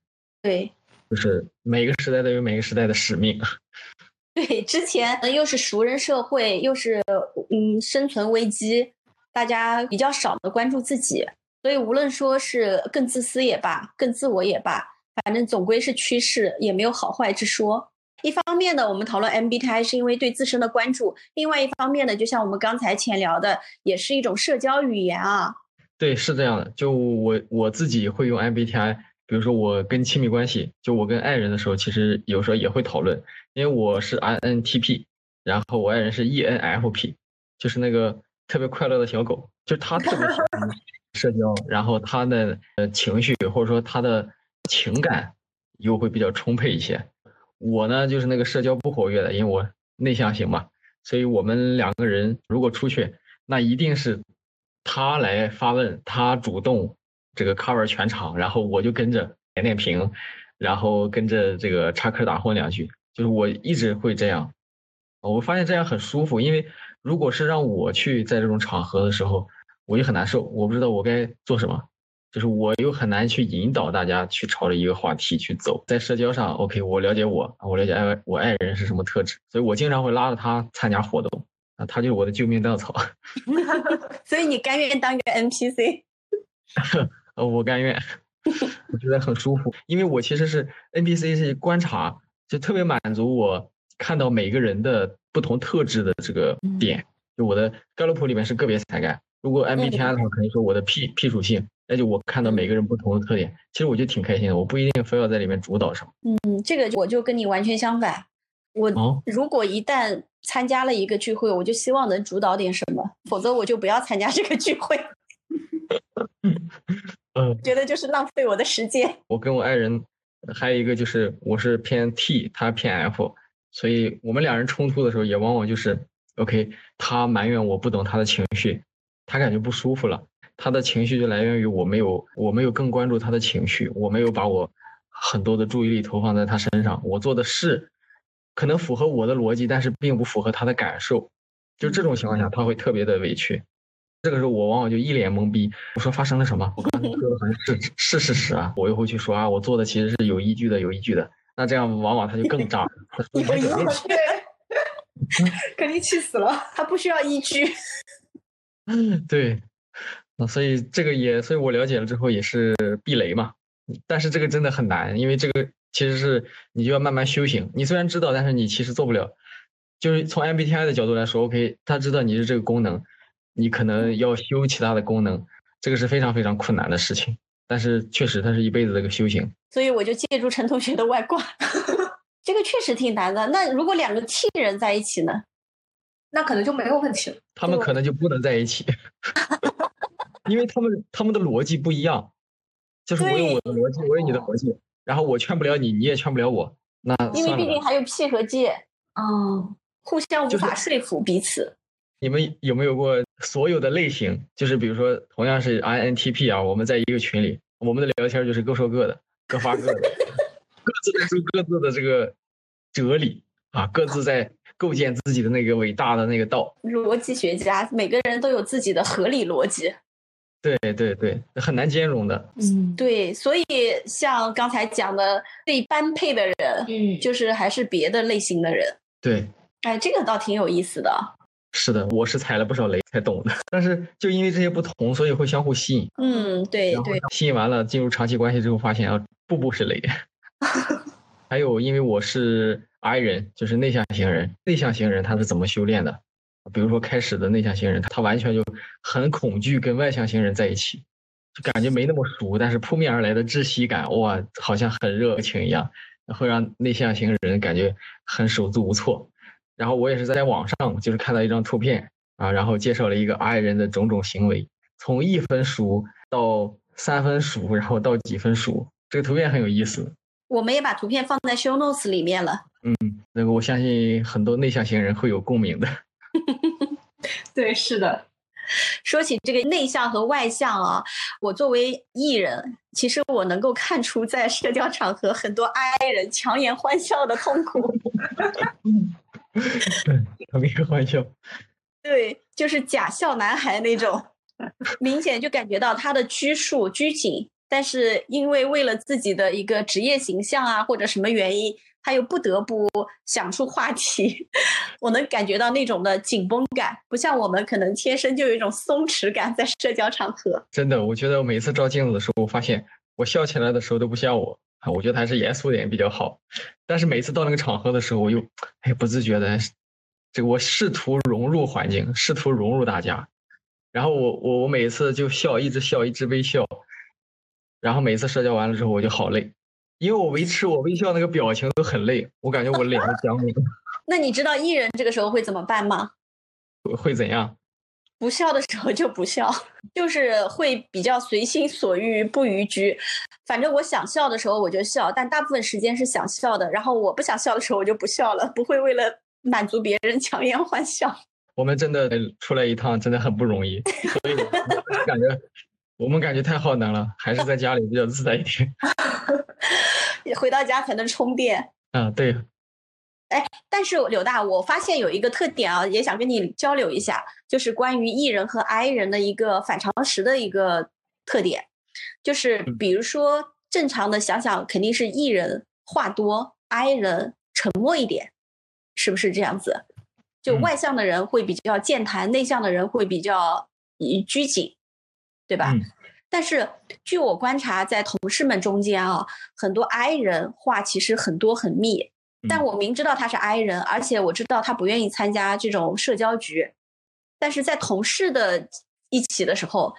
对，就是每个时代都有每个时代的使命。对，之前又是熟人社会，又是嗯生存危机，大家比较少的关注自己，所以无论说是更自私也罢，更自我也罢，反正总归是趋势，也没有好坏之说。一方面呢，我们讨论 MBTI 是因为对自身的关注；另外一方面呢，就像我们刚才浅聊的，也是一种社交语言啊。对，是这样的。就我我自己会用 MBTI，比如说我跟亲密关系，就我跟爱人的时候，其实有时候也会讨论。因为我是 INTP，然后我爱人是 ENFP，就是那个特别快乐的小狗，就他特别喜欢 社交，然后他的呃情绪或者说他的情感又会比较充沛一些。我呢，就是那个社交不活跃的，因为我内向型嘛，所以我们两个人如果出去，那一定是他来发问，他主动这个 cover 全场，然后我就跟着点点评，然后跟着这个插科打诨两句，就是我一直会这样。我发现这样很舒服，因为如果是让我去在这种场合的时候，我就很难受，我不知道我该做什么。就是我又很难去引导大家去朝着一个话题去走，在社交上，OK，我了解我，我了解爱我爱人是什么特质，所以我经常会拉着他参加活动，啊，他就是我的救命稻草。所以你甘愿当个 NPC？呃，我甘愿，我觉得很舒服，因为我其实是 NPC 是观察，就特别满足我看到每个人的不同特质的这个点。就我的盖洛普里面是个别才干，如果 MBTI 的话，可能说我的 P P 属性，那就我看到每个人不同的特点，其实我就挺开心的，我不一定非要在里面主导什么。嗯，这个我就跟你完全相反，我如果一旦参加了一个聚会，我就希望能主导点什么，否则我就不要参加这个聚会。嗯，觉得就是浪费我的时间。我跟我爱人还有一个就是我是偏 T，他偏 F，所以我们两人冲突的时候也往往就是 OK，他埋怨我不懂他的情绪，他感觉不舒服了，他的情绪就来源于我没有我没有更关注他的情绪，我没有把我很多的注意力投放在他身上，我做的事可能符合我的逻辑，但是并不符合他的感受，就这种情况下他会特别的委屈。这个时候我往往就一脸懵逼，我说发生了什么？我刚才说的好像是是事实啊，我又会去说啊，我做的其实是有依据的，有依据的。那这样往往他就更炸，有依据，肯定气死了。他不需要依据。嗯 对，那所以这个也，所以我了解了之后也是避雷嘛。但是这个真的很难，因为这个其实是你就要慢慢修行。你虽然知道，但是你其实做不了。就是从 MBTI 的角度来说，OK，他知道你是这个功能。你可能要修其他的功能，这个是非常非常困难的事情。但是确实，它是一辈子的一个修行。所以我就借助陈同学的外挂，这个确实挺难的。那如果两个 T 人在一起呢？那可能就没有问题了。他们可能就不能在一起，因为他们他们的逻辑不一样。就是我有我的逻辑，我有你的逻辑，然后我劝不了你，你也劝不了我。那因为毕竟还有 P 和 J，嗯，互相无法说服彼此。你们有没有过所有的类型？就是比如说，同样是 INTP 啊，我们在一个群里，我们的聊天就是各说各的，各发各的，各自在说各自的这个哲理啊，各自在构建自己的那个伟大的那个道。逻辑学家，每个人都有自己的合理逻辑。对对对，很难兼容的。嗯，对，所以像刚才讲的最般配的人，嗯，就是还是别的类型的人。对，哎，这个倒挺有意思的。是的，我是踩了不少雷才懂的。但是就因为这些不同，所以会相互吸引。嗯，对对。吸引完了，进入长期关系之后，发现啊，步步是雷。还有，因为我是 I 人，就是内向型人。内向型人他是怎么修炼的？比如说开始的内向型人，他完全就很恐惧跟外向型人在一起，就感觉没那么熟。但是扑面而来的窒息感，哇，好像很热情一样，会让内向型人感觉很手足无措。然后我也是在网上，就是看到一张图片啊，然后介绍了一个 I 人的种种行为，从一分熟到三分熟，然后到几分熟，这个图片很有意思。我们也把图片放在 show notes 里面了。嗯，那个我相信很多内向型人会有共鸣的。对，是的。说起这个内向和外向啊，我作为艺人，其实我能够看出在社交场合很多 I 人强颜欢笑的痛苦。开一个玩笑。对，就是假笑男孩那种，明显就感觉到他的拘束、拘谨，但是因为为了自己的一个职业形象啊，或者什么原因，他又不得不想出话题。我能感觉到那种的紧绷感，不像我们可能天生就有一种松弛感，在社交场合。真的，我觉得我每次照镜子的时候，我发现我笑起来的时候都不像我。我觉得还是严肃点比较好。但是每次到那个场合的时候，我又哎不自觉的，这个我试图融入环境，试图融入大家。然后我我我每次就笑，一直笑，一直微笑。然后每次社交完了之后，我就好累，因为我维持我微笑那个表情都很累，我感觉我脸都僵硬。那你知道艺人这个时候会怎么办吗？会怎样？不笑的时候就不笑，就是会比较随心所欲，不逾矩。反正我想笑的时候我就笑，但大部分时间是想笑的。然后我不想笑的时候我就不笑了，不会为了满足别人强颜欢笑。我们真的出来一趟真的很不容易，所以感 觉我们感觉太耗能了，还是在家里比较自在一点。回到家才能充电。啊，对。哎，但是柳大，我发现有一个特点啊，也想跟你交流一下，就是关于 E 人和 I 人的一个反常识的一个特点，就是比如说正常的想想，肯定是 E 人话多，I 人沉默一点，是不是这样子？就外向的人会比较健谈，内向的人会比较拘谨，对吧？但是据我观察，在同事们中间啊，很多 I 人话其实很多很密，但我明知道他是 I 人，而且我知道他不愿意参加这种社交局，但是在同事的一起的时候，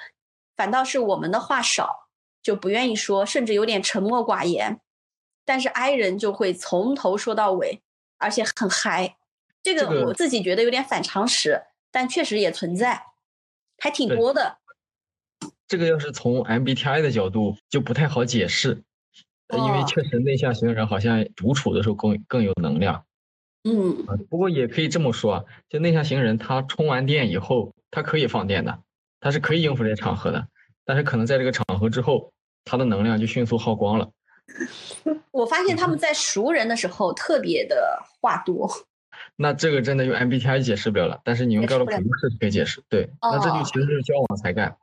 反倒是我们的话少，就不愿意说，甚至有点沉默寡言。但是 I 人就会从头说到尾，而且很嗨。这个我自己觉得有点反常识，但确实也存在，还挺多的。这个要是从 MBTI 的角度就不太好解释，因为确实内向型人好像独处的时候更更有能量。嗯，不过也可以这么说啊，就内向型人他充完电以后，他可以放电的，他是可以应付这些场合的，但是可能在这个场合之后，他的能量就迅速耗光了。我发现他们在熟人的时候特别的话多。那这个真的用 MBTI 解释不了了，但是你用盖洛普是可以解释。对，那这就其实是交往才干。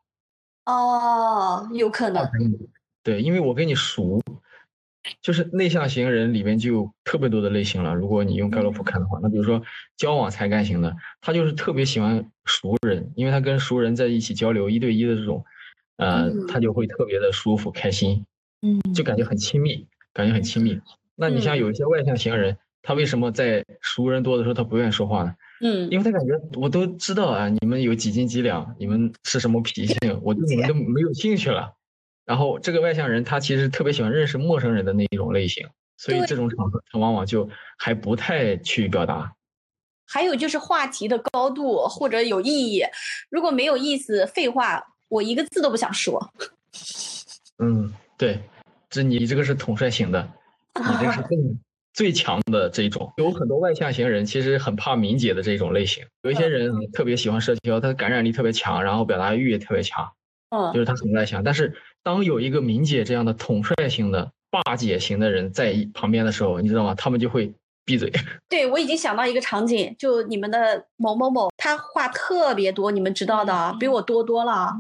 哦，有可能。对，因为我跟你熟，就是内向型人里面就有特别多的类型了。如果你用盖洛普看的话，那比如说交往才干型的，他就是特别喜欢熟人，因为他跟熟人在一起交流一对一的这种，呃，他就会特别的舒服开心。嗯，就感觉很亲密，感觉很亲密。那你像有一些外向型人，他为什么在熟人多的时候他不愿意说话呢？嗯，因为他感觉我都知道啊，你们有几斤几两，你们是什么脾性，我对你们都没有兴趣了。然后这个外向人他其实特别喜欢认识陌生人的那一种类型，所以这种场合他往往就还不太去表达。还有就是话题的高度或者有意义，如果没有意思，废话我一个字都不想说。嗯。对，这你这个是统帅型的，你这个是更最强的这种。有很多外向型人其实很怕敏姐的这种类型，有一些人特别喜欢社交，他的感染力特别强，然后表达欲也特别强，嗯，就是他很外向。但是当有一个敏姐这样的统帅型的霸姐型的人在旁边的时候，你知道吗？他们就会闭嘴。对我已经想到一个场景，就你们的某某某，他话特别多，你们知道的，比我多多了。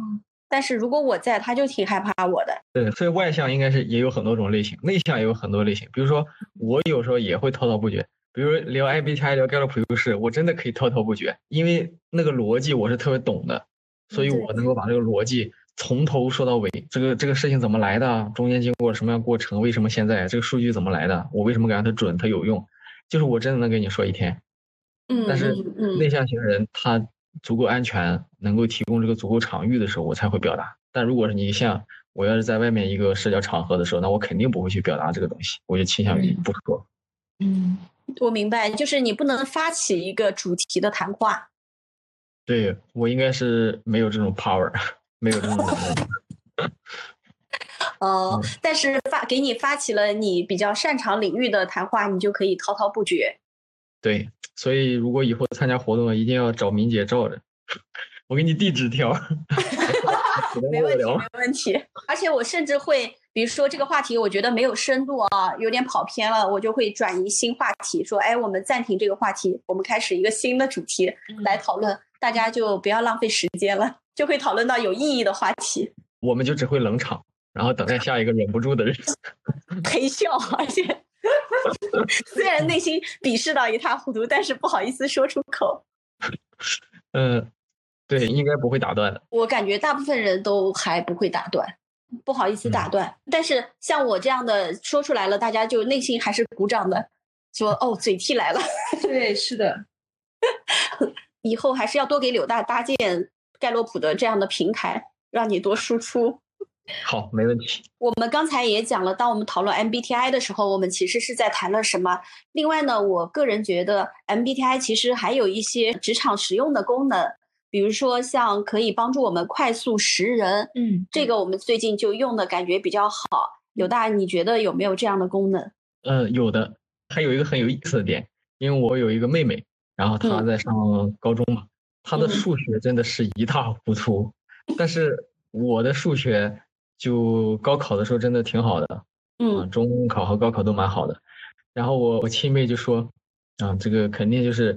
但是如果我在，他就挺害怕我的。对，所以外向应该是也有很多种类型，内向也有很多类型。比如说我有时候也会滔滔不绝，比如聊 MBTI、聊盖洛普优势，我真的可以滔滔不绝，因为那个逻辑我是特别懂的，所以我能够把这个逻辑从头说到尾。这个这个事情怎么来的？中间经过什么样过程？为什么现在这个数据怎么来的？我为什么感觉它准？它有用？就是我真的能跟你说一天。嗯，但是内向型人他。足够安全，能够提供这个足够场域的时候，我才会表达。但如果是你像我要是在外面一个社交场合的时候，那我肯定不会去表达这个东西，我就倾向于不说。嗯，我明白，就是你不能发起一个主题的谈话。对我应该是没有这种 power，没有这种能力。哦，但是发给你发起了你比较擅长领域的谈话，你就可以滔滔不绝。对，所以如果以后参加活动，一定要找明姐罩着，我给你递纸条。没问题，没问题。而且我甚至会，比如说这个话题，我觉得没有深度啊，有点跑偏了，我就会转移新话题，说，哎，我们暂停这个话题，我们开始一个新的主题来讨论，大家就不要浪费时间了，就会讨论到有意义的话题。我们就只会冷场，然后等待下一个忍不住的人陪 笑，而且。虽然内心鄙视到一塌糊涂，但是不好意思说出口。嗯，对，应该不会打断的。我感觉大部分人都还不会打断，不好意思打断。但是像我这样的说出来了，大家就内心还是鼓掌的，说哦，嘴替来了。对，是的。以后还是要多给柳大搭建盖洛普的这样的平台，让你多输出。好，没问题。我们刚才也讲了，当我们讨论 MBTI 的时候，我们其实是在谈论什么？另外呢，我个人觉得 MBTI 其实还有一些职场实用的功能，比如说像可以帮助我们快速识人。嗯，这个我们最近就用的感觉比较好。有大，你觉得有没有这样的功能？嗯，有的。还有一个很有意思的点，因为我有一个妹妹，然后她在上高中嘛，她的数学真的是一塌糊涂，但是我的数学。就高考的时候真的挺好的，嗯，中考和高考都蛮好的。然后我我亲妹就说，啊，这个肯定就是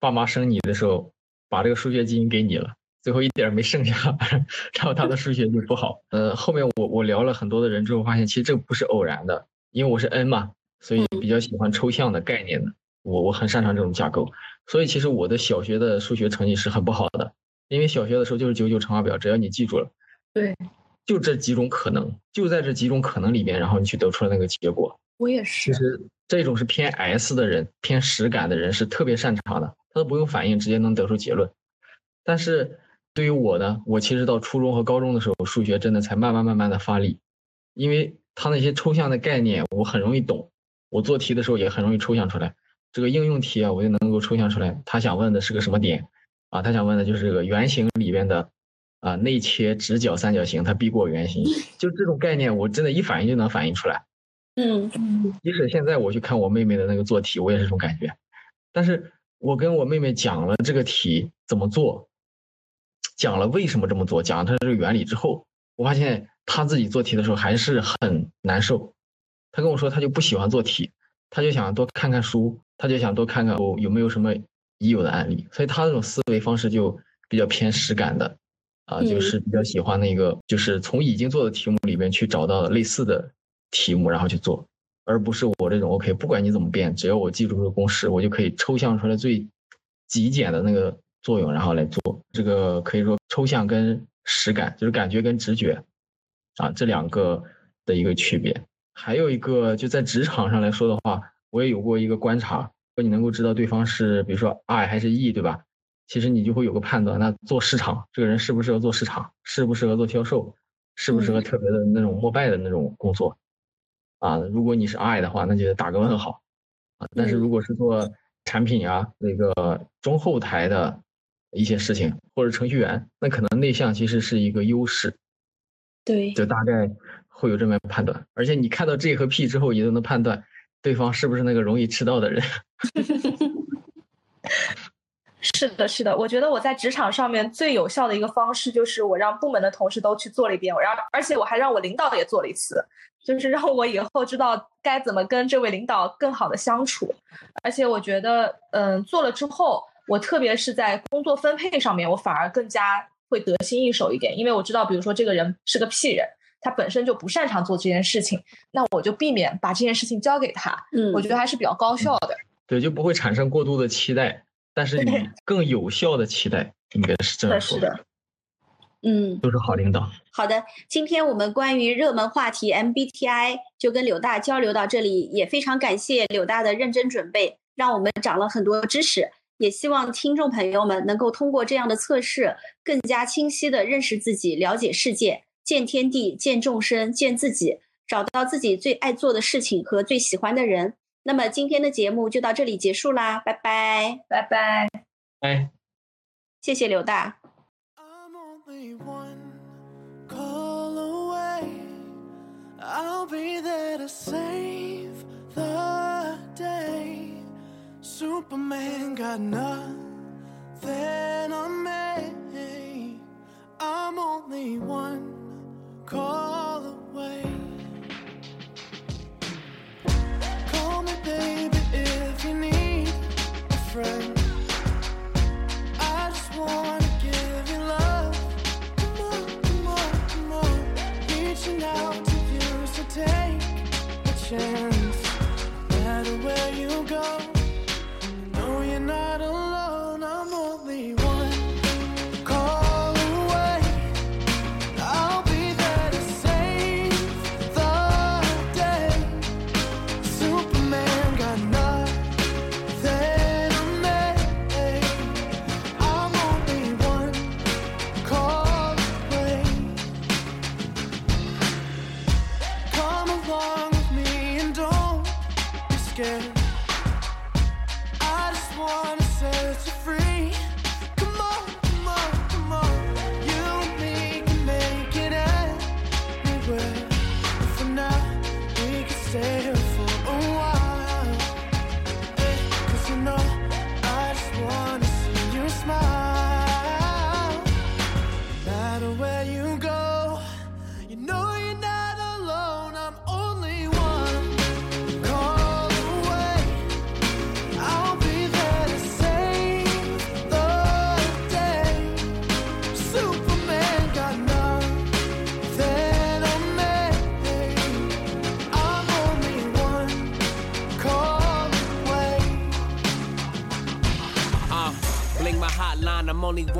爸妈生你的时候把这个数学基因给你了，最后一点没剩下，然后他的数学就不好。呃，后面我我聊了很多的人之后，发现其实这不是偶然的，因为我是 N 嘛，所以比较喜欢抽象的概念的，我我很擅长这种架构，所以其实我的小学的数学成绩是很不好的，因为小学的时候就是九九乘法表，只要你记住了。对。就这几种可能，就在这几种可能里边，然后你去得出了那个结果。我也是。其实这种是偏 S 的人，偏实感的人是特别擅长的，他都不用反应，直接能得出结论。但是对于我呢，我其实到初中和高中的时候，数学真的才慢慢慢慢的发力，因为他那些抽象的概念我很容易懂，我做题的时候也很容易抽象出来。这个应用题啊，我就能够抽象出来，他想问的是个什么点啊？他想问的就是这个圆形里边的啊内切直角三角形，它必过圆形，就这种概念，我真的一反应就能反应出来。嗯嗯，即使现在我去看我妹妹的那个做题，我也是这种感觉。但是我跟我妹妹讲了这个题怎么做，讲了为什么这么做，讲了它这个原理之后，我发现她自己做题的时候还是很难受。她跟我说，她就不喜欢做题，她就想多看看书。她就想多看看有有没有什么已有的案例，所以她这种思维方式就比较偏实感的，啊，就是比较喜欢那个，就是从已经做的题目里面去找到类似的题目，然后去做，而不是我这种 OK，不管你怎么变，只要我记住这个公式，我就可以抽象出来最极简的那个作用，然后来做。这个可以说抽象跟实感，就是感觉跟直觉，啊，这两个的一个区别。还有一个就在职场上来说的话。我也有过一个观察，说你能够知道对方是，比如说 I 还是 E，对吧？其实你就会有个判断，那做市场这个人适不适合做市场，适不适合做销售，适不适合特别的那种膜拜的那种工作，啊，如果你是 I 的话，那就打个问号，啊，但是如果是做产品啊，那个中后台的一些事情，或者程序员，那可能内向其实是一个优势，对，就大概会有这么判断，而且你看到 J 和 P 之后，你都能判断。对方是不是那个容易迟到的人？是的，是的。我觉得我在职场上面最有效的一个方式，就是我让部门的同事都去做了一遍，我让，而且我还让我领导也做了一次，就是让我以后知道该怎么跟这位领导更好的相处。而且我觉得，嗯，做了之后，我特别是在工作分配上面，我反而更加会得心应手一点，因为我知道，比如说这个人是个屁人。他本身就不擅长做这件事情，那我就避免把这件事情交给他。嗯，我觉得还是比较高效的。对，就不会产生过度的期待，但是你更有效的期待，应该是这样说。是的，嗯，都是好领导。好的，今天我们关于热门话题 MBTI 就跟柳大交流到这里，也非常感谢柳大的认真准备，让我们长了很多知识。也希望听众朋友们能够通过这样的测试，更加清晰的认识自己，了解世界。见天地，见众生，见自己，找到自己最爱做的事情和最喜欢的人。那么今天的节目就到这里结束啦，拜拜，拜拜，哎，谢谢刘大。call away. Call me, take a chance. No matter where you go.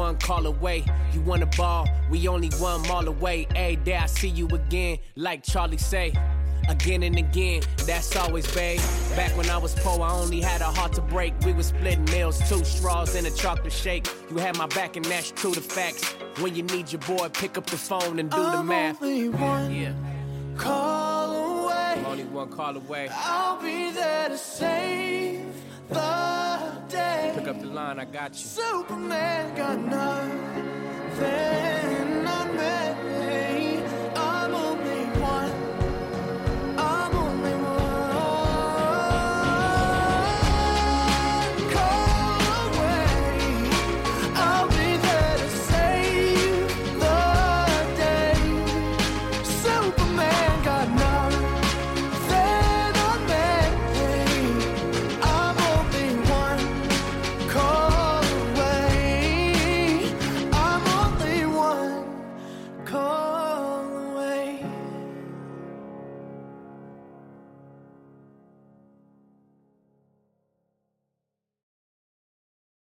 One call away. You wanna ball, we only one mall away. Every day I see you again, like Charlie say. Again and again, that's always babe. Back when I was poor, I only had a heart to break. We was splitting meals, two straws and a chocolate shake. You had my back, and that's true to the facts. When you need your boy, pick up the phone and do the I'm math. only one Yeah, call away. I'm only one call away. I'll be there to save the. Pick up the line, I got you. Superman got nothing